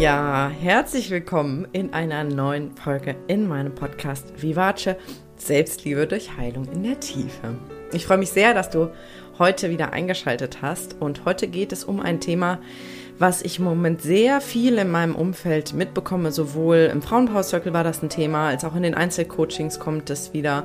Ja, herzlich willkommen in einer neuen Folge in meinem Podcast Vivace Selbstliebe durch Heilung in der Tiefe. Ich freue mich sehr, dass du heute wieder eingeschaltet hast und heute geht es um ein Thema, was ich im Moment sehr viel in meinem Umfeld mitbekomme. Sowohl im Frauenpower Circle war das ein Thema, als auch in den Einzelcoachings kommt es wieder.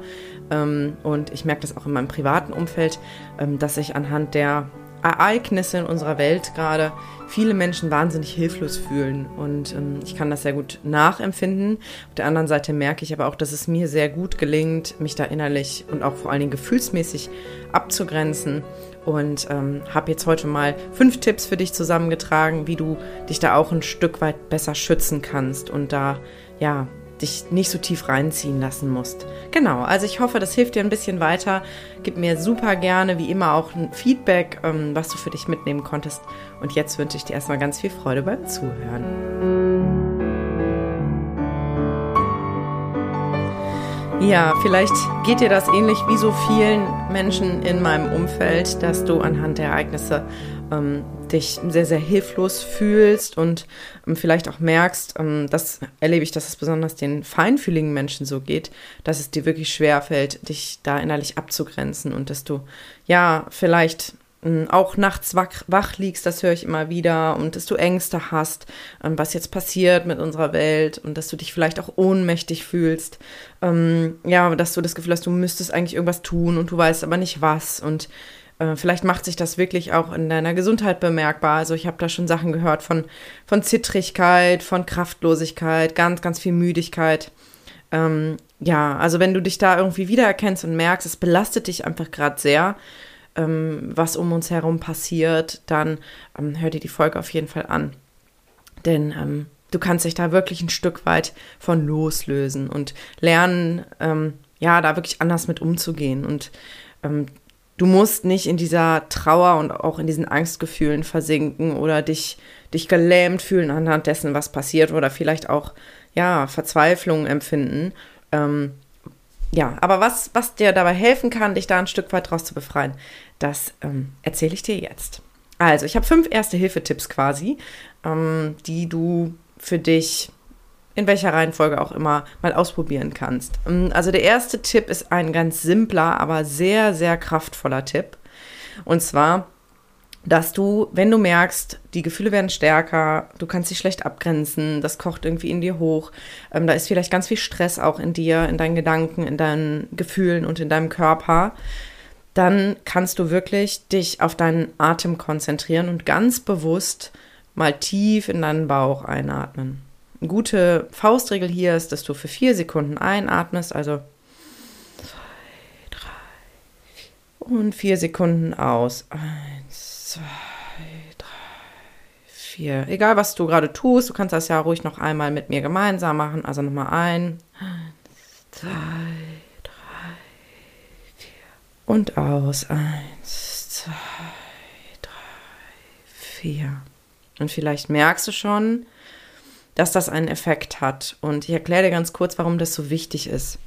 Ähm, und ich merke das auch in meinem privaten Umfeld, ähm, dass ich anhand der Ereignisse in unserer Welt gerade viele Menschen wahnsinnig hilflos fühlen. Und ähm, ich kann das sehr gut nachempfinden. Auf der anderen Seite merke ich aber auch, dass es mir sehr gut gelingt, mich da innerlich und auch vor allen Dingen gefühlsmäßig abzugrenzen. Und ähm, habe jetzt heute mal fünf Tipps für dich zusammengetragen, wie du dich da auch ein Stück weit besser schützen kannst und da ja dich nicht so tief reinziehen lassen musst. Genau, also ich hoffe, das hilft dir ein bisschen weiter. Gib mir super gerne, wie immer, auch ein Feedback, ähm, was du für dich mitnehmen konntest. Und jetzt wünsche ich dir erstmal ganz viel Freude beim Zuhören. Ja, vielleicht geht dir das ähnlich wie so vielen Menschen in meinem Umfeld, dass du anhand der Ereignisse ähm, dich sehr, sehr hilflos fühlst und ähm, vielleicht auch merkst, ähm, das erlebe ich, dass es besonders den feinfühligen Menschen so geht, dass es dir wirklich schwer fällt, dich da innerlich abzugrenzen und dass du ja vielleicht ähm, auch nachts wach, wach, liegst, das höre ich immer wieder, und dass du Ängste hast, ähm, was jetzt passiert mit unserer Welt und dass du dich vielleicht auch ohnmächtig fühlst. Ähm, ja, dass du das Gefühl hast, du müsstest eigentlich irgendwas tun und du weißt aber nicht was. Und äh, vielleicht macht sich das wirklich auch in deiner Gesundheit bemerkbar. Also ich habe da schon Sachen gehört von, von Zittrigkeit, von Kraftlosigkeit, ganz, ganz viel Müdigkeit. Ähm, ja, also wenn du dich da irgendwie wiedererkennst und merkst, es belastet dich einfach gerade sehr, ähm, was um uns herum passiert, dann ähm, hör dir die Folge auf jeden Fall an. Denn ähm, du kannst dich da wirklich ein Stück weit von loslösen und lernen, ähm, ja, da wirklich anders mit umzugehen. Und ähm, du musst nicht in dieser Trauer und auch in diesen Angstgefühlen versinken oder dich, dich gelähmt fühlen anhand dessen, was passiert oder vielleicht auch, ja, Verzweiflung empfinden. Ähm, ja, aber was, was dir dabei helfen kann, dich da ein Stück weit draus zu befreien, das ähm, erzähle ich dir jetzt. Also, ich habe fünf Erste-Hilfe-Tipps quasi, ähm, die du für dich in welcher Reihenfolge auch immer mal ausprobieren kannst. Ähm, also der erste Tipp ist ein ganz simpler, aber sehr, sehr kraftvoller Tipp. Und zwar, dass du, wenn du merkst, die Gefühle werden stärker, du kannst dich schlecht abgrenzen, das kocht irgendwie in dir hoch, ähm, da ist vielleicht ganz viel Stress auch in dir, in deinen Gedanken, in deinen Gefühlen und in deinem Körper, dann kannst du wirklich dich auf deinen Atem konzentrieren und ganz bewusst mal tief in deinen Bauch einatmen. Gute Faustregel hier ist, dass du für vier Sekunden einatmest, also zwei, drei, und vier Sekunden aus. Eins, zwei, drei, vier. Egal, was du gerade tust, du kannst das ja ruhig noch einmal mit mir gemeinsam machen. Also nochmal ein, eins, zwei, und aus. Eins, zwei, drei, vier. Und vielleicht merkst du schon, dass das einen Effekt hat. Und ich erkläre dir ganz kurz, warum das so wichtig ist.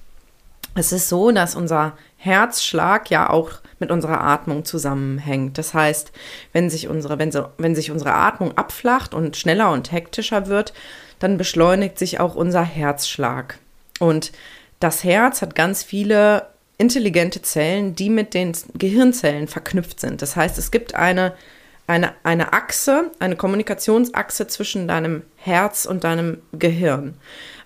Es ist so, dass unser Herzschlag ja auch mit unserer Atmung zusammenhängt. Das heißt, wenn sich unsere, wenn, so, wenn sich unsere Atmung abflacht und schneller und hektischer wird, dann beschleunigt sich auch unser Herzschlag. Und das Herz hat ganz viele intelligente Zellen, die mit den Gehirnzellen verknüpft sind. Das heißt, es gibt eine, eine, eine Achse, eine Kommunikationsachse zwischen deinem Herz und deinem Gehirn.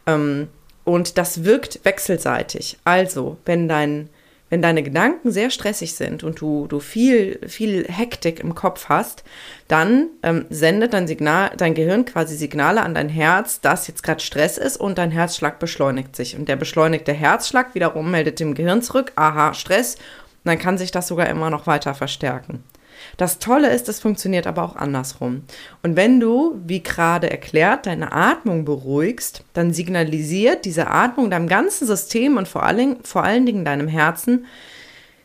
Ähm, und das wirkt wechselseitig. Also, wenn dein wenn deine Gedanken sehr stressig sind und du, du viel, viel Hektik im Kopf hast, dann ähm, sendet dein Signal, dein Gehirn quasi Signale an dein Herz, dass jetzt gerade Stress ist und dein Herzschlag beschleunigt sich. Und der beschleunigte Herzschlag wiederum meldet dem Gehirn zurück, aha, Stress. Und dann kann sich das sogar immer noch weiter verstärken. Das Tolle ist, es funktioniert aber auch andersrum. Und wenn du, wie gerade erklärt, deine Atmung beruhigst, dann signalisiert diese Atmung deinem ganzen System und vor allen, vor allen Dingen deinem Herzen,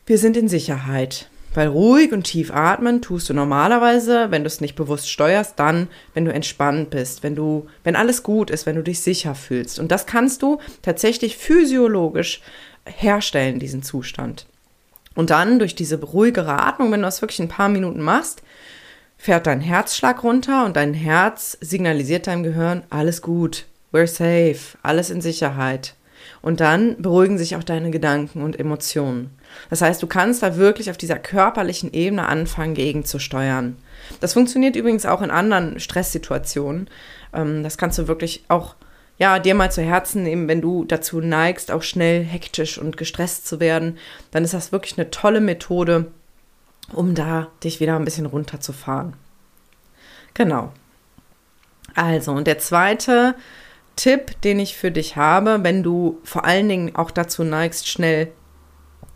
wir sind in Sicherheit. Weil ruhig und tief atmen tust du normalerweise, wenn du es nicht bewusst steuerst, dann, wenn du entspannt bist, wenn du, wenn alles gut ist, wenn du dich sicher fühlst. Und das kannst du tatsächlich physiologisch herstellen, diesen Zustand. Und dann durch diese ruhigere Atmung, wenn du das wirklich ein paar Minuten machst, fährt dein Herzschlag runter und dein Herz signalisiert deinem Gehirn, alles gut, we're safe, alles in Sicherheit. Und dann beruhigen sich auch deine Gedanken und Emotionen. Das heißt, du kannst da wirklich auf dieser körperlichen Ebene anfangen, gegenzusteuern. Das funktioniert übrigens auch in anderen Stresssituationen. Ähm, das kannst du wirklich auch ja, dir mal zu Herzen nehmen, wenn du dazu neigst, auch schnell hektisch und gestresst zu werden, dann ist das wirklich eine tolle Methode, um da dich wieder ein bisschen runterzufahren. Genau. Also, und der zweite Tipp, den ich für dich habe, wenn du vor allen Dingen auch dazu neigst, schnell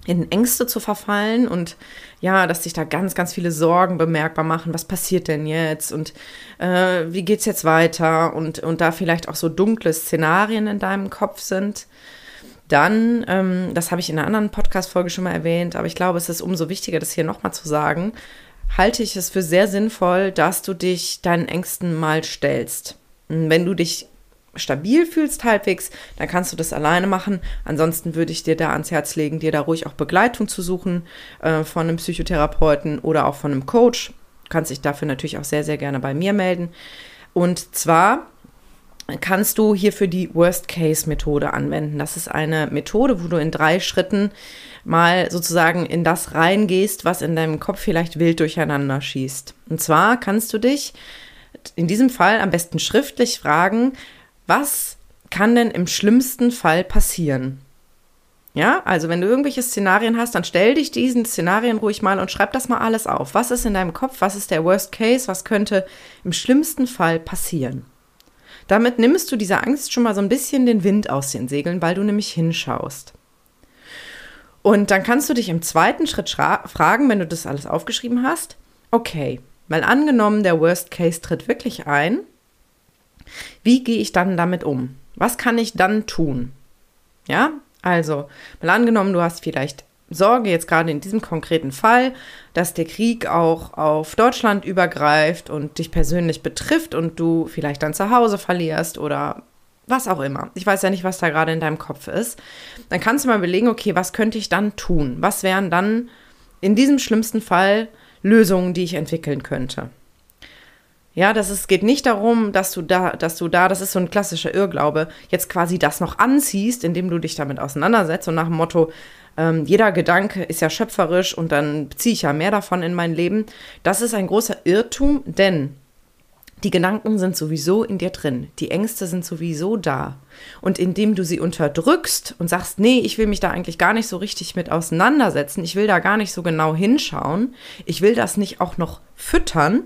in Ängste zu verfallen und ja, dass sich da ganz, ganz viele Sorgen bemerkbar machen. Was passiert denn jetzt und äh, wie geht's jetzt weiter und, und da vielleicht auch so dunkle Szenarien in deinem Kopf sind. Dann, ähm, das habe ich in einer anderen Podcast-Folge schon mal erwähnt, aber ich glaube, es ist umso wichtiger, das hier nochmal zu sagen, halte ich es für sehr sinnvoll, dass du dich deinen Ängsten mal stellst. Wenn du dich stabil fühlst halbwegs, dann kannst du das alleine machen. Ansonsten würde ich dir da ans Herz legen, dir da ruhig auch Begleitung zu suchen äh, von einem Psychotherapeuten oder auch von einem Coach. Du kannst dich dafür natürlich auch sehr, sehr gerne bei mir melden. Und zwar kannst du hierfür die Worst-Case-Methode anwenden. Das ist eine Methode, wo du in drei Schritten mal sozusagen in das reingehst, was in deinem Kopf vielleicht wild durcheinander schießt. Und zwar kannst du dich in diesem Fall am besten schriftlich fragen, was kann denn im schlimmsten Fall passieren? Ja, also wenn du irgendwelche Szenarien hast, dann stell dich diesen Szenarien ruhig mal und schreib das mal alles auf. Was ist in deinem Kopf? Was ist der Worst Case? Was könnte im schlimmsten Fall passieren? Damit nimmst du dieser Angst schon mal so ein bisschen den Wind aus den Segeln, weil du nämlich hinschaust. Und dann kannst du dich im zweiten Schritt fragen, wenn du das alles aufgeschrieben hast, okay, mal angenommen, der Worst Case tritt wirklich ein, wie gehe ich dann damit um? Was kann ich dann tun? Ja, also, mal angenommen, du hast vielleicht Sorge, jetzt gerade in diesem konkreten Fall, dass der Krieg auch auf Deutschland übergreift und dich persönlich betrifft und du vielleicht dein Zuhause verlierst oder was auch immer. Ich weiß ja nicht, was da gerade in deinem Kopf ist. Dann kannst du mal überlegen, okay, was könnte ich dann tun? Was wären dann in diesem schlimmsten Fall Lösungen, die ich entwickeln könnte? Ja, das ist, geht nicht darum, dass du da, dass du da, das ist so ein klassischer Irrglaube, jetzt quasi das noch anziehst, indem du dich damit auseinandersetzt und nach dem Motto, ähm, jeder Gedanke ist ja schöpferisch und dann ziehe ich ja mehr davon in mein Leben. Das ist ein großer Irrtum, denn die Gedanken sind sowieso in dir drin. Die Ängste sind sowieso da. Und indem du sie unterdrückst und sagst, nee, ich will mich da eigentlich gar nicht so richtig mit auseinandersetzen, ich will da gar nicht so genau hinschauen, ich will das nicht auch noch füttern,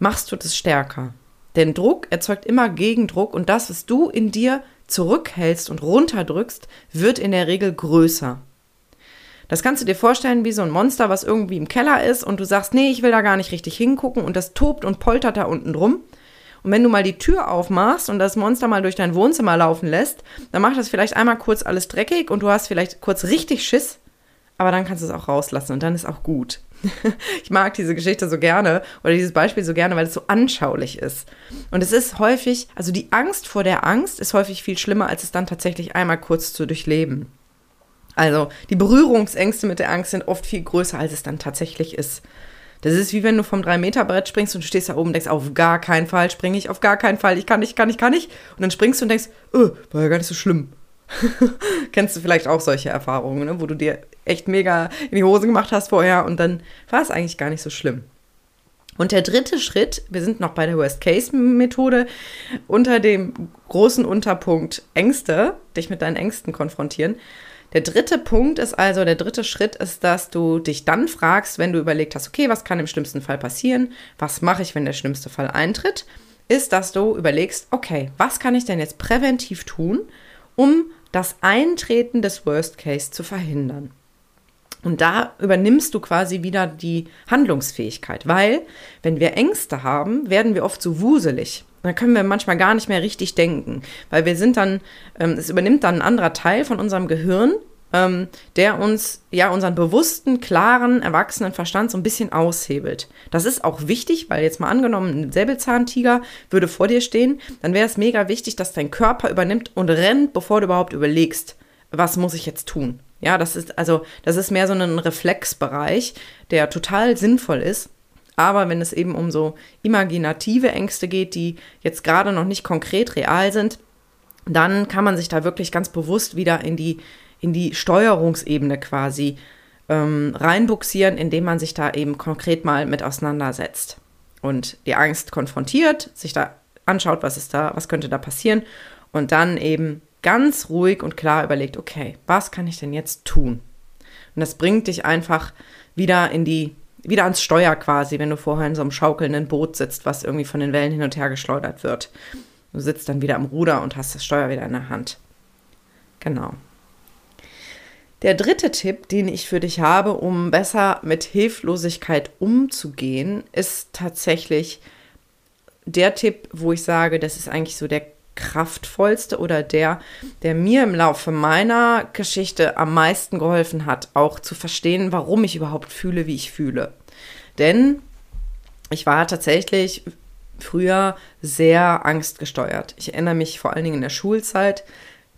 machst du das stärker. Denn Druck erzeugt immer Gegendruck und das, was du in dir zurückhältst und runterdrückst, wird in der Regel größer. Das kannst du dir vorstellen wie so ein Monster, was irgendwie im Keller ist und du sagst, nee, ich will da gar nicht richtig hingucken und das tobt und poltert da unten drum. Und wenn du mal die Tür aufmachst und das Monster mal durch dein Wohnzimmer laufen lässt, dann macht das vielleicht einmal kurz alles dreckig und du hast vielleicht kurz richtig Schiss, aber dann kannst du es auch rauslassen und dann ist auch gut. ich mag diese Geschichte so gerne oder dieses Beispiel so gerne, weil es so anschaulich ist. Und es ist häufig, also die Angst vor der Angst ist häufig viel schlimmer, als es dann tatsächlich einmal kurz zu durchleben. Also die Berührungsängste mit der Angst sind oft viel größer, als es dann tatsächlich ist. Das ist wie wenn du vom 3-Meter-Brett springst und du stehst da oben und denkst, auf gar keinen Fall springe ich, auf gar keinen Fall, ich kann nicht, kann nicht, kann nicht. Und dann springst du und denkst, oh, war ja gar nicht so schlimm. Kennst du vielleicht auch solche Erfahrungen, ne? wo du dir echt mega in die Hose gemacht hast vorher und dann war es eigentlich gar nicht so schlimm. Und der dritte Schritt, wir sind noch bei der Worst-Case-Methode, unter dem großen Unterpunkt Ängste, dich mit deinen Ängsten konfrontieren. Der dritte Punkt ist also, der dritte Schritt ist, dass du dich dann fragst, wenn du überlegt hast, okay, was kann im schlimmsten Fall passieren? Was mache ich, wenn der schlimmste Fall eintritt? Ist, dass du überlegst, okay, was kann ich denn jetzt präventiv tun, um das Eintreten des Worst Case zu verhindern. Und da übernimmst du quasi wieder die Handlungsfähigkeit, weil wenn wir Ängste haben, werden wir oft so wuselig. Dann können wir manchmal gar nicht mehr richtig denken, weil wir sind dann, ähm, es übernimmt dann ein anderer Teil von unserem Gehirn, ähm, der uns ja unseren bewussten, klaren, erwachsenen Verstand so ein bisschen aushebelt. Das ist auch wichtig, weil jetzt mal angenommen, ein Säbelzahntiger würde vor dir stehen, dann wäre es mega wichtig, dass dein Körper übernimmt und rennt, bevor du überhaupt überlegst, was muss ich jetzt tun. Ja, das ist also, das ist mehr so ein Reflexbereich, der total sinnvoll ist. Aber wenn es eben um so imaginative Ängste geht, die jetzt gerade noch nicht konkret real sind, dann kann man sich da wirklich ganz bewusst wieder in die, in die Steuerungsebene quasi ähm, reinbuxieren, indem man sich da eben konkret mal mit auseinandersetzt und die Angst konfrontiert, sich da anschaut, was ist da, was könnte da passieren und dann eben ganz ruhig und klar überlegt, okay, was kann ich denn jetzt tun? Und das bringt dich einfach wieder in die, wieder ans Steuer quasi, wenn du vorher in so einem schaukelnden Boot sitzt, was irgendwie von den Wellen hin und her geschleudert wird. Du sitzt dann wieder am Ruder und hast das Steuer wieder in der Hand. Genau. Der dritte Tipp, den ich für dich habe, um besser mit Hilflosigkeit umzugehen, ist tatsächlich der Tipp, wo ich sage, das ist eigentlich so der kraftvollste oder der, der mir im Laufe meiner Geschichte am meisten geholfen hat, auch zu verstehen, warum ich überhaupt fühle, wie ich fühle. Denn ich war tatsächlich früher sehr angstgesteuert. Ich erinnere mich vor allen Dingen in der Schulzeit,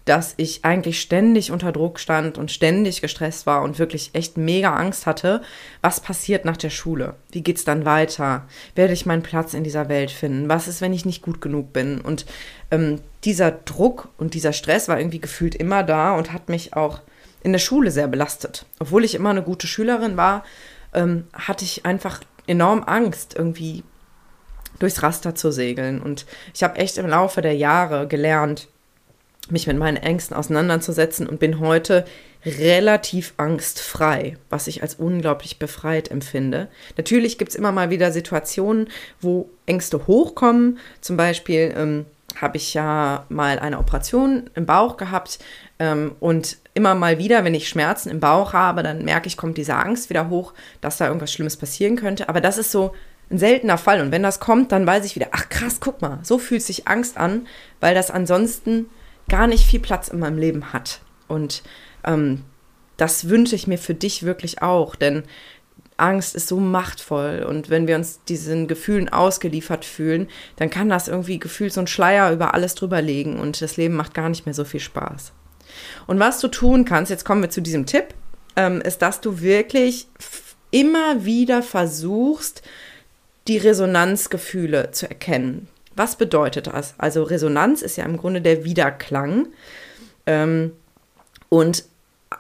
dass ich eigentlich ständig unter Druck stand und ständig gestresst war und wirklich echt mega Angst hatte, was passiert nach der Schule? Wie geht's dann weiter? Werde ich meinen Platz in dieser Welt finden? Was ist, wenn ich nicht gut genug bin? Und ähm, dieser Druck und dieser Stress war irgendwie gefühlt immer da und hat mich auch in der Schule sehr belastet. Obwohl ich immer eine gute Schülerin war, ähm, hatte ich einfach enorm Angst, irgendwie durchs Raster zu segeln. Und ich habe echt im Laufe der Jahre gelernt, mich mit meinen Ängsten auseinanderzusetzen und bin heute relativ angstfrei, was ich als unglaublich befreit empfinde. Natürlich gibt es immer mal wieder Situationen, wo Ängste hochkommen. Zum Beispiel ähm, habe ich ja mal eine Operation im Bauch gehabt ähm, und immer mal wieder, wenn ich Schmerzen im Bauch habe, dann merke ich, kommt diese Angst wieder hoch, dass da irgendwas Schlimmes passieren könnte. Aber das ist so ein seltener Fall. Und wenn das kommt, dann weiß ich wieder, ach krass, guck mal, so fühlt sich Angst an, weil das ansonsten gar nicht viel Platz in meinem Leben hat. Und ähm, das wünsche ich mir für dich wirklich auch, denn Angst ist so machtvoll und wenn wir uns diesen Gefühlen ausgeliefert fühlen, dann kann das irgendwie gefühlt so ein Schleier über alles drüber legen und das Leben macht gar nicht mehr so viel Spaß. Und was du tun kannst, jetzt kommen wir zu diesem Tipp, ähm, ist, dass du wirklich immer wieder versuchst, die Resonanzgefühle zu erkennen. Was bedeutet das? Also Resonanz ist ja im Grunde der Widerklang. Ähm, und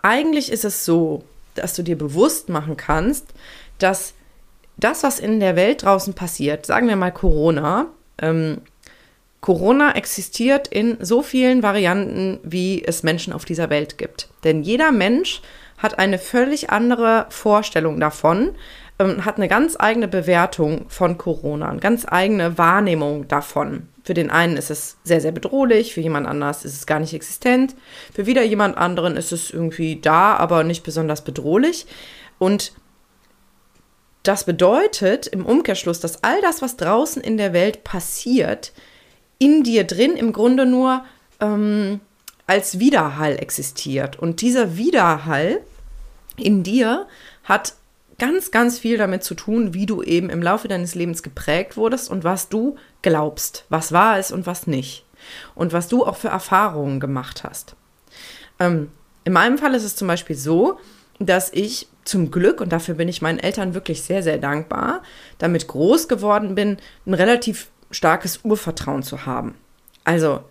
eigentlich ist es so, dass du dir bewusst machen kannst, dass das, was in der Welt draußen passiert, sagen wir mal Corona, ähm, Corona existiert in so vielen Varianten, wie es Menschen auf dieser Welt gibt. Denn jeder Mensch hat eine völlig andere Vorstellung davon, ähm, hat eine ganz eigene Bewertung von Corona, eine ganz eigene Wahrnehmung davon. Für den einen ist es sehr, sehr bedrohlich, für jemand anders ist es gar nicht existent, für wieder jemand anderen ist es irgendwie da, aber nicht besonders bedrohlich. Und das bedeutet im Umkehrschluss, dass all das, was draußen in der Welt passiert, in dir drin im Grunde nur ähm, als Widerhall existiert. Und dieser Widerhall in dir hat ganz, ganz viel damit zu tun, wie du eben im Laufe deines Lebens geprägt wurdest und was du glaubst, was wahr ist und was nicht. Und was du auch für Erfahrungen gemacht hast. Ähm, in meinem Fall ist es zum Beispiel so, dass ich zum Glück, und dafür bin ich meinen Eltern wirklich sehr, sehr dankbar, damit groß geworden bin, ein relativ starkes Urvertrauen zu haben. Also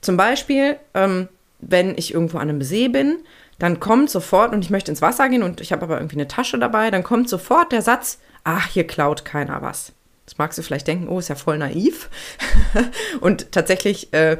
zum Beispiel, ähm, wenn ich irgendwo an einem See bin, dann kommt sofort, und ich möchte ins Wasser gehen und ich habe aber irgendwie eine Tasche dabei, dann kommt sofort der Satz, ach, hier klaut keiner was. Das magst du vielleicht denken, oh, ist ja voll naiv. und tatsächlich, äh,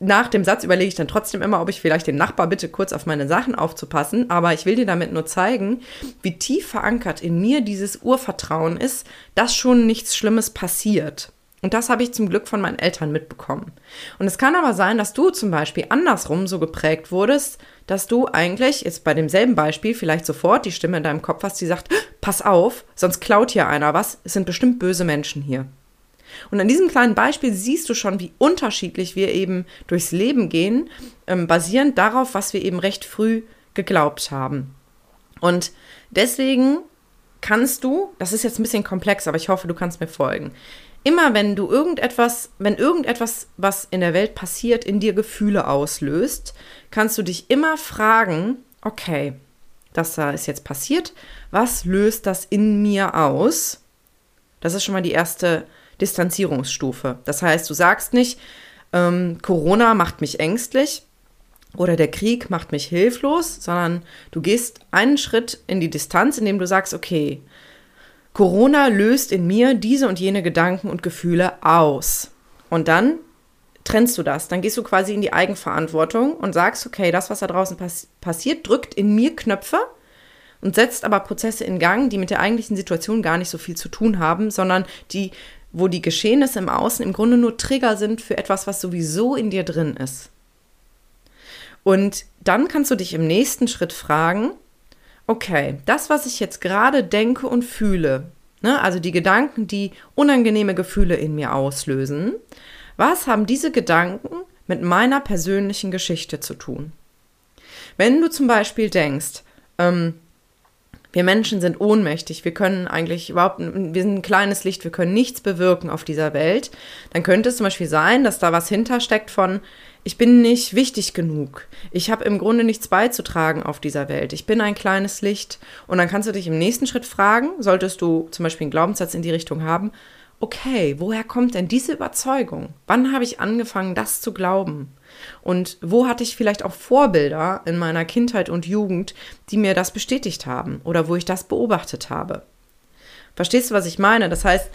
nach dem Satz überlege ich dann trotzdem immer, ob ich vielleicht den Nachbar bitte kurz auf meine Sachen aufzupassen. Aber ich will dir damit nur zeigen, wie tief verankert in mir dieses Urvertrauen ist, dass schon nichts Schlimmes passiert. Und das habe ich zum Glück von meinen Eltern mitbekommen. Und es kann aber sein, dass du zum Beispiel andersrum so geprägt wurdest, dass du eigentlich jetzt bei demselben Beispiel vielleicht sofort die Stimme in deinem Kopf hast, die sagt, pass auf, sonst klaut hier einer was, es sind bestimmt böse Menschen hier. Und an diesem kleinen Beispiel siehst du schon, wie unterschiedlich wir eben durchs Leben gehen, ähm, basierend darauf, was wir eben recht früh geglaubt haben. Und deswegen kannst du, das ist jetzt ein bisschen komplex, aber ich hoffe, du kannst mir folgen immer wenn du irgendetwas, wenn irgendetwas, was in der Welt passiert, in dir Gefühle auslöst, kannst du dich immer fragen, okay, das da ist jetzt passiert, was löst das in mir aus? Das ist schon mal die erste Distanzierungsstufe. Das heißt, du sagst nicht, ähm, Corona macht mich ängstlich oder der Krieg macht mich hilflos, sondern du gehst einen Schritt in die Distanz, indem du sagst, okay, Corona löst in mir diese und jene Gedanken und Gefühle aus. Und dann trennst du das. Dann gehst du quasi in die Eigenverantwortung und sagst, okay, das, was da draußen pass passiert, drückt in mir Knöpfe und setzt aber Prozesse in Gang, die mit der eigentlichen Situation gar nicht so viel zu tun haben, sondern die, wo die Geschehnisse im Außen im Grunde nur Trigger sind für etwas, was sowieso in dir drin ist. Und dann kannst du dich im nächsten Schritt fragen, okay, das, was ich jetzt gerade denke und fühle, ne, also die Gedanken, die unangenehme Gefühle in mir auslösen, was haben diese Gedanken mit meiner persönlichen Geschichte zu tun? Wenn du zum Beispiel denkst, ähm, wir Menschen sind ohnmächtig, wir können eigentlich überhaupt, wir sind ein kleines Licht, wir können nichts bewirken auf dieser Welt, dann könnte es zum Beispiel sein, dass da was hintersteckt von, ich bin nicht wichtig genug, ich habe im Grunde nichts beizutragen auf dieser Welt, ich bin ein kleines Licht. Und dann kannst du dich im nächsten Schritt fragen, solltest du zum Beispiel einen Glaubenssatz in die Richtung haben, okay, woher kommt denn diese Überzeugung? Wann habe ich angefangen, das zu glauben? Und wo hatte ich vielleicht auch Vorbilder in meiner Kindheit und Jugend, die mir das bestätigt haben oder wo ich das beobachtet habe? Verstehst du, was ich meine? Das heißt,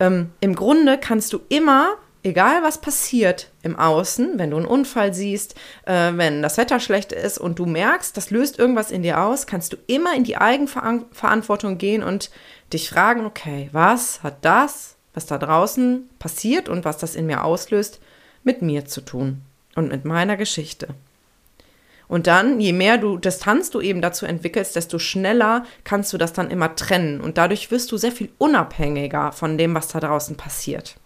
ähm, im Grunde kannst du immer, egal was passiert im Außen, wenn du einen Unfall siehst, äh, wenn das Wetter schlecht ist und du merkst, das löst irgendwas in dir aus, kannst du immer in die Eigenverantwortung gehen und dich fragen, okay, was hat das, was da draußen passiert und was das in mir auslöst, mit mir zu tun? und mit meiner Geschichte. Und dann, je mehr du Distanz du eben dazu entwickelst, desto schneller kannst du das dann immer trennen. Und dadurch wirst du sehr viel unabhängiger von dem, was da draußen passiert.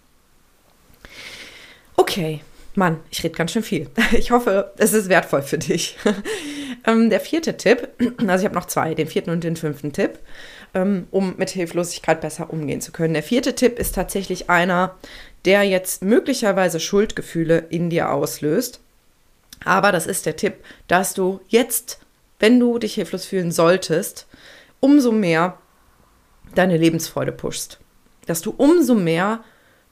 Okay, Mann, ich rede ganz schön viel. Ich hoffe, es ist wertvoll für dich. ähm, der vierte Tipp, also ich habe noch zwei, den vierten und den fünften Tipp, ähm, um mit Hilflosigkeit besser umgehen zu können. Der vierte Tipp ist tatsächlich einer, der jetzt möglicherweise Schuldgefühle in dir auslöst. Aber das ist der Tipp, dass du jetzt, wenn du dich hilflos fühlen solltest, umso mehr deine Lebensfreude pushst. Dass du umso mehr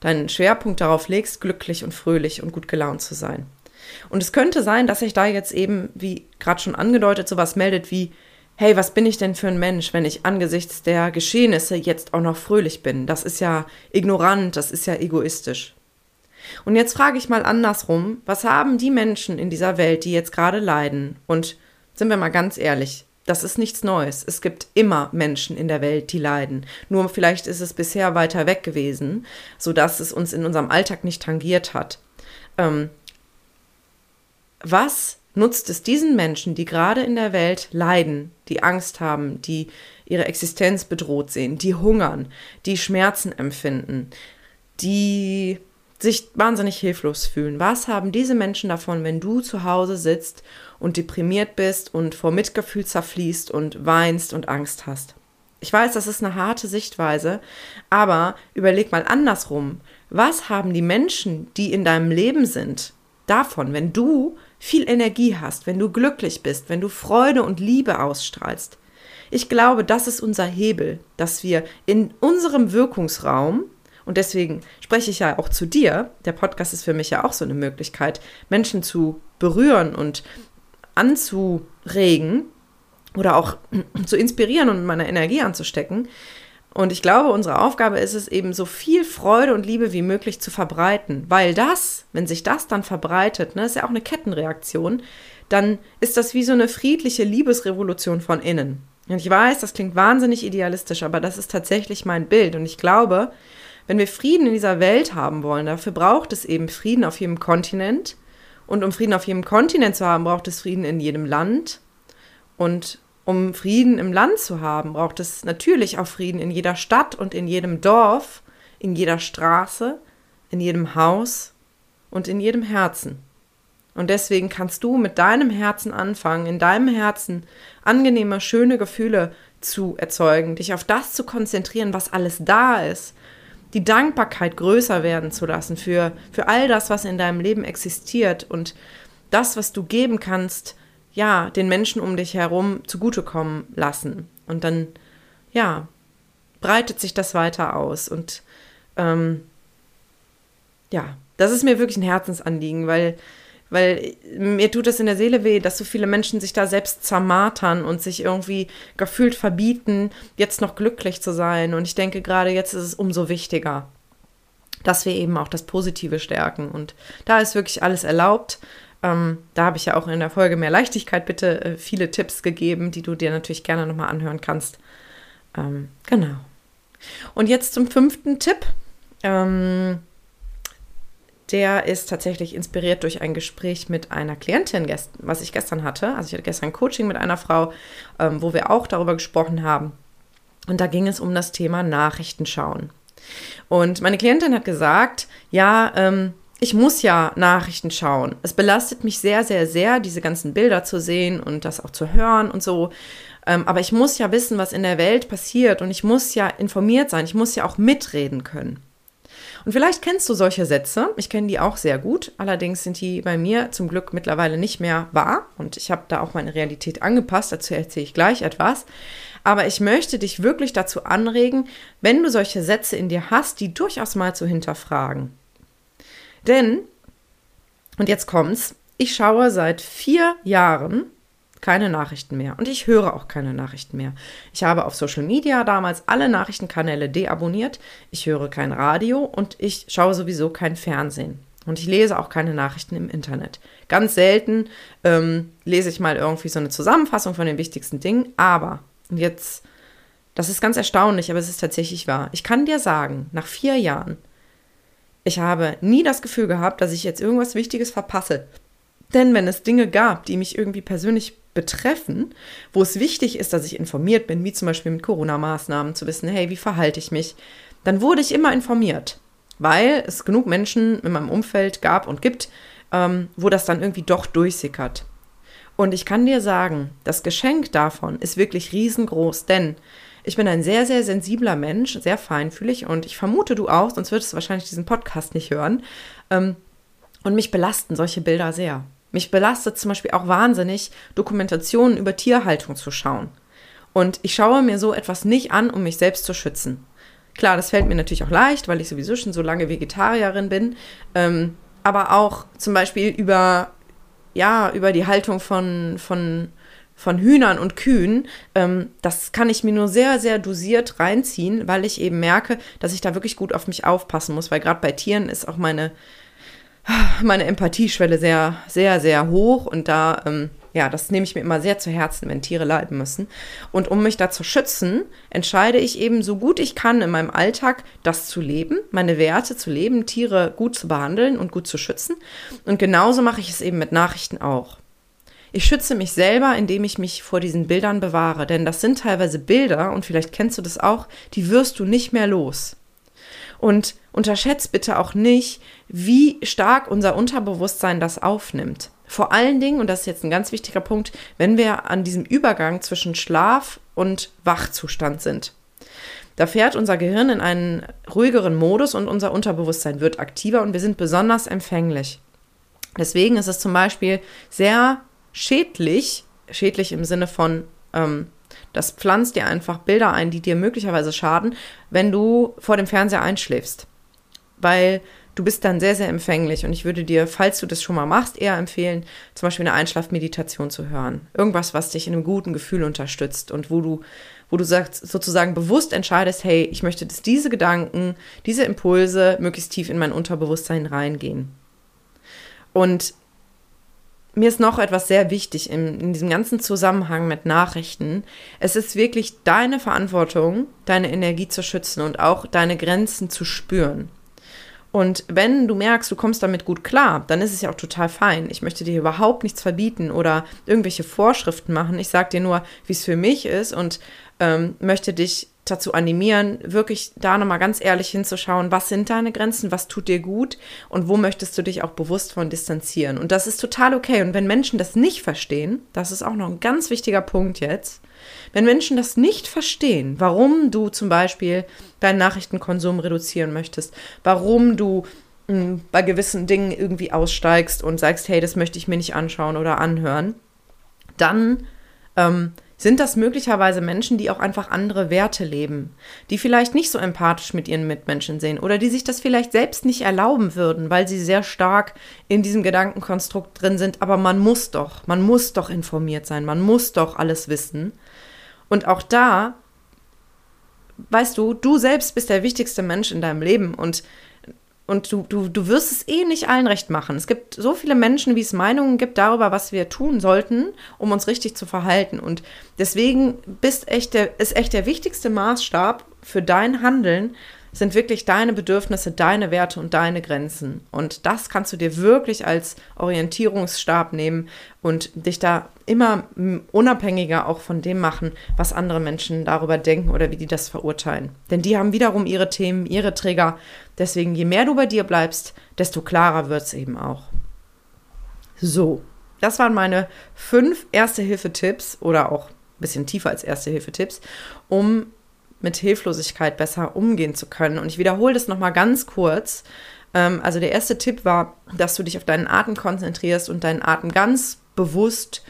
deinen Schwerpunkt darauf legst, glücklich und fröhlich und gut gelaunt zu sein. Und es könnte sein, dass sich da jetzt eben, wie gerade schon angedeutet, sowas meldet wie, hey, was bin ich denn für ein Mensch, wenn ich angesichts der Geschehnisse jetzt auch noch fröhlich bin? Das ist ja ignorant, das ist ja egoistisch. Und jetzt frage ich mal andersrum, was haben die Menschen in dieser Welt, die jetzt gerade leiden? Und sind wir mal ganz ehrlich, das ist nichts Neues. Es gibt immer Menschen in der Welt, die leiden. Nur vielleicht ist es bisher weiter weg gewesen, sodass es uns in unserem Alltag nicht tangiert hat. Ähm, was nutzt es diesen Menschen, die gerade in der Welt leiden, die Angst haben, die ihre Existenz bedroht sehen, die hungern, die Schmerzen empfinden, die sich wahnsinnig hilflos fühlen. Was haben diese Menschen davon, wenn du zu Hause sitzt und deprimiert bist und vor Mitgefühl zerfließt und weinst und Angst hast? Ich weiß, das ist eine harte Sichtweise, aber überleg mal andersrum. Was haben die Menschen, die in deinem Leben sind, davon, wenn du viel Energie hast, wenn du glücklich bist, wenn du Freude und Liebe ausstrahlst. Ich glaube, das ist unser Hebel, dass wir in unserem Wirkungsraum, und deswegen spreche ich ja auch zu dir, der Podcast ist für mich ja auch so eine Möglichkeit, Menschen zu berühren und anzuregen oder auch zu inspirieren und meine Energie anzustecken, und ich glaube, unsere Aufgabe ist es eben, so viel Freude und Liebe wie möglich zu verbreiten, weil das, wenn sich das dann verbreitet, ne, ist ja auch eine Kettenreaktion, dann ist das wie so eine friedliche Liebesrevolution von innen. Und ich weiß, das klingt wahnsinnig idealistisch, aber das ist tatsächlich mein Bild. Und ich glaube, wenn wir Frieden in dieser Welt haben wollen, dafür braucht es eben Frieden auf jedem Kontinent. Und um Frieden auf jedem Kontinent zu haben, braucht es Frieden in jedem Land. Und um Frieden im Land zu haben, braucht es natürlich auch Frieden in jeder Stadt und in jedem Dorf, in jeder Straße, in jedem Haus und in jedem Herzen. Und deswegen kannst du mit deinem Herzen anfangen, in deinem Herzen angenehme, schöne Gefühle zu erzeugen, dich auf das zu konzentrieren, was alles da ist, die Dankbarkeit größer werden zu lassen für, für all das, was in deinem Leben existiert und das, was du geben kannst, ja, den Menschen um dich herum zugutekommen lassen. Und dann, ja, breitet sich das weiter aus. Und ähm, ja, das ist mir wirklich ein Herzensanliegen, weil, weil mir tut es in der Seele weh, dass so viele Menschen sich da selbst zermartern und sich irgendwie gefühlt verbieten, jetzt noch glücklich zu sein. Und ich denke, gerade jetzt ist es umso wichtiger, dass wir eben auch das Positive stärken. Und da ist wirklich alles erlaubt. Ähm, da habe ich ja auch in der Folge mehr Leichtigkeit bitte äh, viele Tipps gegeben, die du dir natürlich gerne nochmal anhören kannst. Ähm, genau. Und jetzt zum fünften Tipp. Ähm, der ist tatsächlich inspiriert durch ein Gespräch mit einer Klientin, was ich gestern hatte. Also ich hatte gestern Coaching mit einer Frau, ähm, wo wir auch darüber gesprochen haben. Und da ging es um das Thema Nachrichten schauen. Und meine Klientin hat gesagt, ja, ähm, ich muss ja Nachrichten schauen. Es belastet mich sehr, sehr, sehr, diese ganzen Bilder zu sehen und das auch zu hören und so. Ähm, aber ich muss ja wissen, was in der Welt passiert und ich muss ja informiert sein. Ich muss ja auch mitreden können. Und vielleicht kennst du solche Sätze. Ich kenne die auch sehr gut. Allerdings sind die bei mir zum Glück mittlerweile nicht mehr wahr. Und ich habe da auch meine Realität angepasst. Dazu erzähle ich gleich etwas. Aber ich möchte dich wirklich dazu anregen, wenn du solche Sätze in dir hast, die durchaus mal zu hinterfragen. Denn, und jetzt kommt's, ich schaue seit vier Jahren keine Nachrichten mehr und ich höre auch keine Nachrichten mehr. Ich habe auf Social Media damals alle Nachrichtenkanäle deabonniert, ich höre kein Radio und ich schaue sowieso kein Fernsehen. Und ich lese auch keine Nachrichten im Internet. Ganz selten ähm, lese ich mal irgendwie so eine Zusammenfassung von den wichtigsten Dingen, aber jetzt, das ist ganz erstaunlich, aber es ist tatsächlich wahr. Ich kann dir sagen, nach vier Jahren ich habe nie das Gefühl gehabt, dass ich jetzt irgendwas Wichtiges verpasse. Denn wenn es Dinge gab, die mich irgendwie persönlich betreffen, wo es wichtig ist, dass ich informiert bin, wie zum Beispiel mit Corona-Maßnahmen, zu wissen, hey, wie verhalte ich mich, dann wurde ich immer informiert, weil es genug Menschen in meinem Umfeld gab und gibt, ähm, wo das dann irgendwie doch durchsickert. Und ich kann dir sagen, das Geschenk davon ist wirklich riesengroß, denn ich bin ein sehr, sehr sensibler Mensch, sehr feinfühlig und ich vermute du auch, sonst würdest du wahrscheinlich diesen Podcast nicht hören. Ähm, und mich belasten solche Bilder sehr. Mich belastet zum Beispiel auch wahnsinnig, Dokumentationen über Tierhaltung zu schauen. Und ich schaue mir so etwas nicht an, um mich selbst zu schützen. Klar, das fällt mir natürlich auch leicht, weil ich sowieso schon so lange Vegetarierin bin. Ähm, aber auch zum Beispiel über, ja, über die Haltung von, von von Hühnern und Kühen, ähm, das kann ich mir nur sehr, sehr dosiert reinziehen, weil ich eben merke, dass ich da wirklich gut auf mich aufpassen muss, weil gerade bei Tieren ist auch meine, meine Empathieschwelle sehr, sehr, sehr hoch und da, ähm, ja, das nehme ich mir immer sehr zu Herzen, wenn Tiere leiden müssen. Und um mich da zu schützen, entscheide ich eben so gut ich kann in meinem Alltag, das zu leben, meine Werte zu leben, Tiere gut zu behandeln und gut zu schützen. Und genauso mache ich es eben mit Nachrichten auch. Ich schütze mich selber, indem ich mich vor diesen Bildern bewahre, denn das sind teilweise Bilder, und vielleicht kennst du das auch, die wirst du nicht mehr los. Und unterschätzt bitte auch nicht, wie stark unser Unterbewusstsein das aufnimmt. Vor allen Dingen, und das ist jetzt ein ganz wichtiger Punkt, wenn wir an diesem Übergang zwischen Schlaf und Wachzustand sind. Da fährt unser Gehirn in einen ruhigeren Modus und unser Unterbewusstsein wird aktiver und wir sind besonders empfänglich. Deswegen ist es zum Beispiel sehr schädlich, schädlich im Sinne von, ähm, das pflanzt dir einfach Bilder ein, die dir möglicherweise schaden, wenn du vor dem Fernseher einschläfst. Weil du bist dann sehr, sehr empfänglich und ich würde dir, falls du das schon mal machst, eher empfehlen, zum Beispiel eine Einschlafmeditation zu hören. Irgendwas, was dich in einem guten Gefühl unterstützt und wo du, wo du sagst, sozusagen bewusst entscheidest, hey, ich möchte, dass diese Gedanken, diese Impulse möglichst tief in mein Unterbewusstsein reingehen. Und mir ist noch etwas sehr wichtig in, in, diesem ganzen Zusammenhang mit Nachrichten. Es ist wirklich deine Verantwortung, deine Energie zu schützen und auch deine Grenzen zu spüren. Und wenn du merkst, du kommst damit gut klar, dann ist es ja auch total fein. Ich möchte dir überhaupt nichts verbieten oder irgendwelche Vorschriften machen. Ich sage dir nur, wie es für mich ist und ähm, möchte dich dazu animieren, wirklich da nochmal ganz ehrlich hinzuschauen, was sind deine Grenzen, was tut dir gut und wo möchtest du dich auch bewusst von distanzieren. Und das ist total okay. Und wenn Menschen das nicht verstehen, das ist auch noch ein ganz wichtiger Punkt jetzt, wenn Menschen das nicht verstehen, warum du zum Beispiel deinen Nachrichtenkonsum reduzieren möchtest, warum du mh, hm, bei gewissen Dingen irgendwie aussteigst und sagst, hey, das möchte ich mir nicht anschauen oder anhören, dann ähm, Sind das möglicherweise Menschen, die auch einfach andere Werte leben, die vielleicht nicht so empathisch mit ihren Mitmenschen sehen oder die sich das vielleicht selbst nicht erlauben würden, weil sie sehr stark in diesem Gedankenkonstrukt drin sind, aber man muss doch, man muss doch informiert sein, man muss doch alles wissen. Und auch da, weißt du, du selbst bist der wichtigste Mensch in deinem Leben und und du, du, du wirst es eh nicht allen recht machen. Es gibt so viele Menschen, wie es Meinungen gibt darüber, was wir tun sollten, um uns richtig zu verhalten. Und deswegen bist echt der, ist echt der wichtigste Maßstab für dein Handeln, sind wirklich deine Bedürfnisse, deine Werte und deine Grenzen. Und das kannst du dir wirklich als Orientierungsstab nehmen und dich da immer unabhängiger auch von dem machen, was andere Menschen darüber denken oder wie die das verurteilen. Denn die haben wiederum ihre Themen, ihre Trigger. Deswegen, je mehr du bei dir bleibst, desto klarer wird es eben auch. So, das waren meine fünf Erste-Hilfe-Tipps oder auch ein bisschen tiefer als Erste-Hilfe-Tipps, um mit Hilflosigkeit besser umgehen zu können. Und ich wiederhole das nochmal ganz kurz. Ähm, also der erste Tipp war, dass du dich auf deinen Atem konzentrierst und deinen Atem ganz bewusst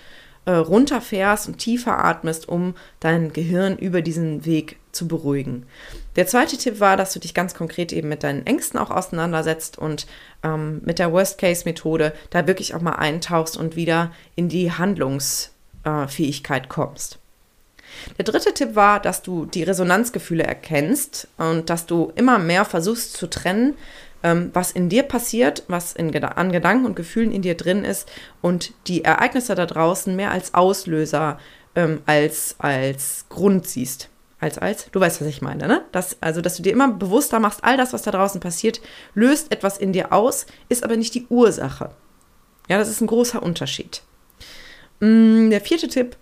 äh, runterfährst und tiefer atmest, um dein Gehirn über diesen Weg zu beruhigen. Der zweite Tipp war, dass du dich ganz konkret eben mit deinen Ängsten auch auseinandersetzt und ähm, mit der Worst-Case-Methode da wirklich auch mal eintauchst und wieder in die Handlungsfähigkeit kommst. Der dritte Tipp war, dass du die Resonanzgefühle erkennst und dass du immer mehr versuchst zu trennen, ähm, was in dir passiert, was in, an Gedanken und Gefühlen in dir drin ist und die Ereignisse da draußen mehr als Auslöser ähm, als als Grund siehst. Als, als, du weißt, was ich meine, ne? Das, also, dass du dir immer bewusster machst, all das, was da draußen passiert, löst etwas in dir aus, ist aber nicht die Ursache. Ja, das ist ein großer Unterschied. Mm, der vierte Tipp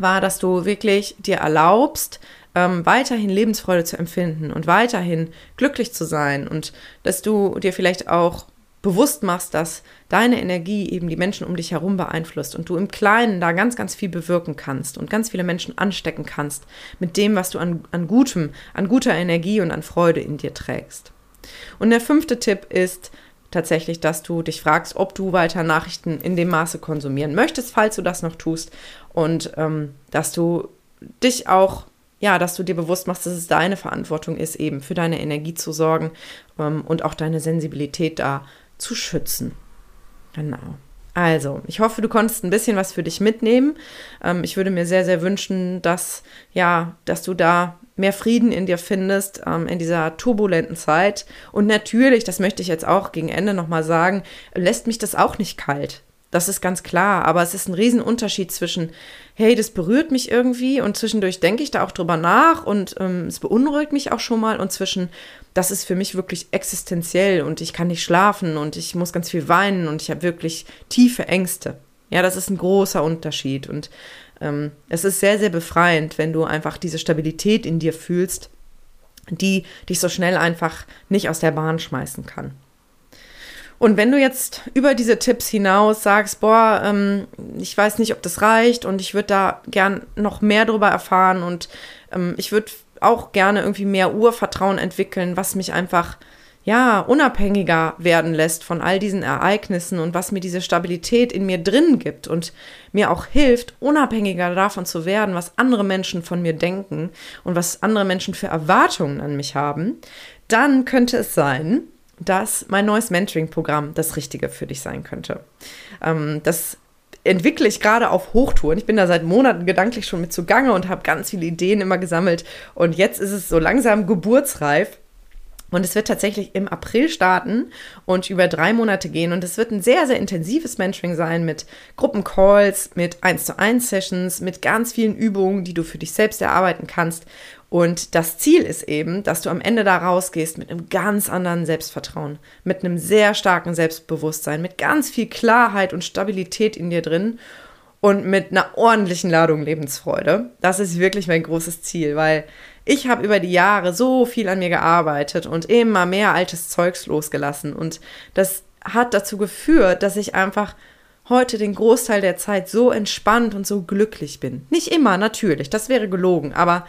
war, dass du wirklich dir erlaubst, ähm, weiterhin Lebensfreude zu empfinden und weiterhin glücklich zu sein und dass du dir vielleicht auch bewusst machst, dass deine Energie eben die Menschen um dich herum beeinflusst und du im Kleinen da ganz, ganz viel bewirken kannst und ganz viele Menschen anstecken kannst mit dem, was du an, an Gutem, an guter Energie und an Freude in dir trägst. Und der fünfte Tipp ist, tatsächlich, dass du dich fragst, ob du weiter Nachrichten in dem Maße konsumieren möchtest, falls du das noch tust. Und ähm, dass du dich auch, ja, dass du dir bewusst machst, dass es deine Verantwortung ist, eben für deine Energie zu sorgen ähm, und auch deine Sensibilität da zu schützen. Genau. Also, ich hoffe, du konntest ein bisschen was für dich mitnehmen. Ähm, ich würde mir sehr, sehr wünschen, dass, ja, dass du da mehr Frieden in dir findest ähm, in dieser turbulenten Zeit. Und natürlich, das möchte ich jetzt auch gegen Ende nochmal sagen, lässt mich das auch nicht kalt. Das ist ganz klar, aber es ist ein Riesenunterschied zwischen, hey, das berührt mich irgendwie und zwischendurch denke ich da auch drüber nach und ähm, es beunruhigt mich auch schon mal und zwischen, das ist für mich wirklich existenziell und ich kann nicht schlafen und ich muss ganz viel weinen und ich habe wirklich tiefe Ängste. Ja, das ist ein großer Unterschied und ähm, es ist sehr, sehr befreiend, wenn du einfach diese Stabilität in dir fühlst, die dich so schnell einfach nicht aus der Bahn schmeißen kann. Und wenn du jetzt über diese Tipps hinaus sagst, boah, ähm, ich weiß nicht, ob das reicht und ich würde da gern noch mehr darüber erfahren und ähm, ich würde auch gerne irgendwie mehr Urvertrauen entwickeln, was mich einfach ja, unabhängiger werden lässt von all diesen Ereignissen und was mir diese Stabilität in mir drin gibt und mir auch hilft, unabhängiger davon zu werden, was andere Menschen von mir denken und was andere Menschen für Erwartungen an mich haben, dann könnte es sein, dass mein neues Mentoring-Programm das Richtige für dich sein könnte. Ähm, das entwickle ich gerade auf Hochtouren. Ich bin da seit Monaten gedanklich schon mit zugange und habe ganz viele Ideen immer gesammelt. Und jetzt ist es so langsam geburtsreif. Und es wird tatsächlich im April starten und über drei Monate gehen. Und es wird ein sehr, sehr intensives Mentoring sein mit Gruppencalls, mit 1 zu 1 Sessions, mit ganz vielen Übungen, die du für dich selbst erarbeiten kannst. Und das Ziel ist eben, dass du am Ende da rausgehst mit einem ganz anderen Selbstvertrauen, mit einem sehr starken Selbstbewusstsein, mit ganz viel Klarheit und Stabilität in dir drin und mit einer ordentlichen Ladung Lebensfreude. Das ist wirklich mein großes Ziel, weil ich habe über die Jahre so viel an mir gearbeitet und immer mehr altes Zeugs losgelassen. Und das hat dazu geführt, dass ich einfach heute den Großteil der Zeit so entspannt und so glücklich bin. Nicht immer, natürlich, das wäre gelogen, aber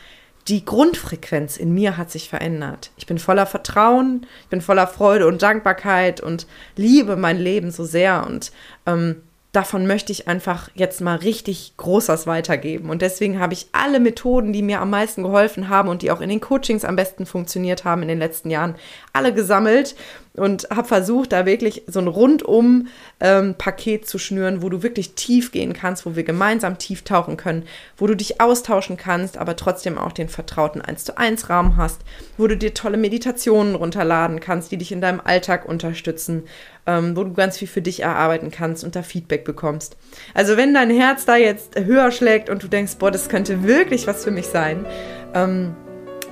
die Grundfrequenz in mir hat sich verändert. Ich bin voller Vertrauen, ich bin voller Freude und Dankbarkeit und liebe mein Leben so sehr. Und ähm, davon möchte ich einfach jetzt mal richtig Großes weitergeben. Und deswegen habe ich alle Methoden, die mir am meisten geholfen haben und die auch in den Coachings am besten funktioniert haben in den letzten Jahren, alle gesammelt und habe versucht, da wirklich so ein rundum ähm, Paket zu schnüren, wo du wirklich tief gehen kannst, wo wir gemeinsam tief tauchen können, wo du dich austauschen kannst, aber trotzdem auch den vertrauten 1 zu 1 Rahmen hast, wo du dir tolle Meditationen runterladen kannst, die dich in deinem Alltag unterstützen, ähm, wo du ganz viel für dich erarbeiten kannst und da Feedback bekommst. Also wenn dein Herz da jetzt höher schlägt und du denkst, boah, das könnte wirklich was für mich sein, ähm,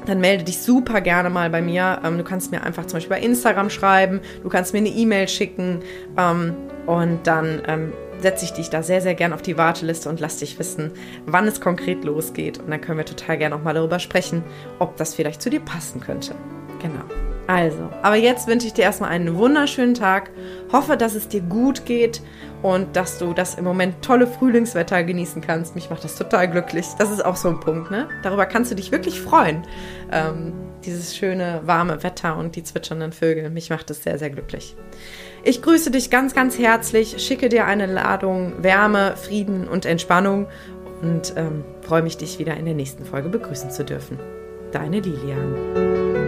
dann melde dich super gerne mal bei mir. Ähm, du kannst mir einfach zum Beispiel bei Instagram schreiben, du kannst mir eine E-Mail schicken ähm, und dann ähm, setze ich dich da sehr, sehr gerne auf die Warteliste und lass dich wissen, wann es konkret losgeht. Und dann können wir total gerne auch mal darüber sprechen, ob das vielleicht zu dir passen könnte. Genau. Also, aber jetzt wünsche ich dir erstmal einen wunderschönen Tag. Hoffe, dass es dir gut geht und dass du das im Moment tolle Frühlingswetter genießen kannst. Mich macht das total glücklich. Das ist auch so ein Punkt, ne? Darüber kannst du dich wirklich freuen. Ähm, dieses schöne, warme Wetter und die zwitschernden Vögel. Mich macht das sehr, sehr glücklich. Ich grüße dich ganz, ganz herzlich, schicke dir eine Ladung Wärme, Frieden und Entspannung und ähm, freue mich, dich wieder in der nächsten Folge begrüßen zu dürfen. Deine Lilian.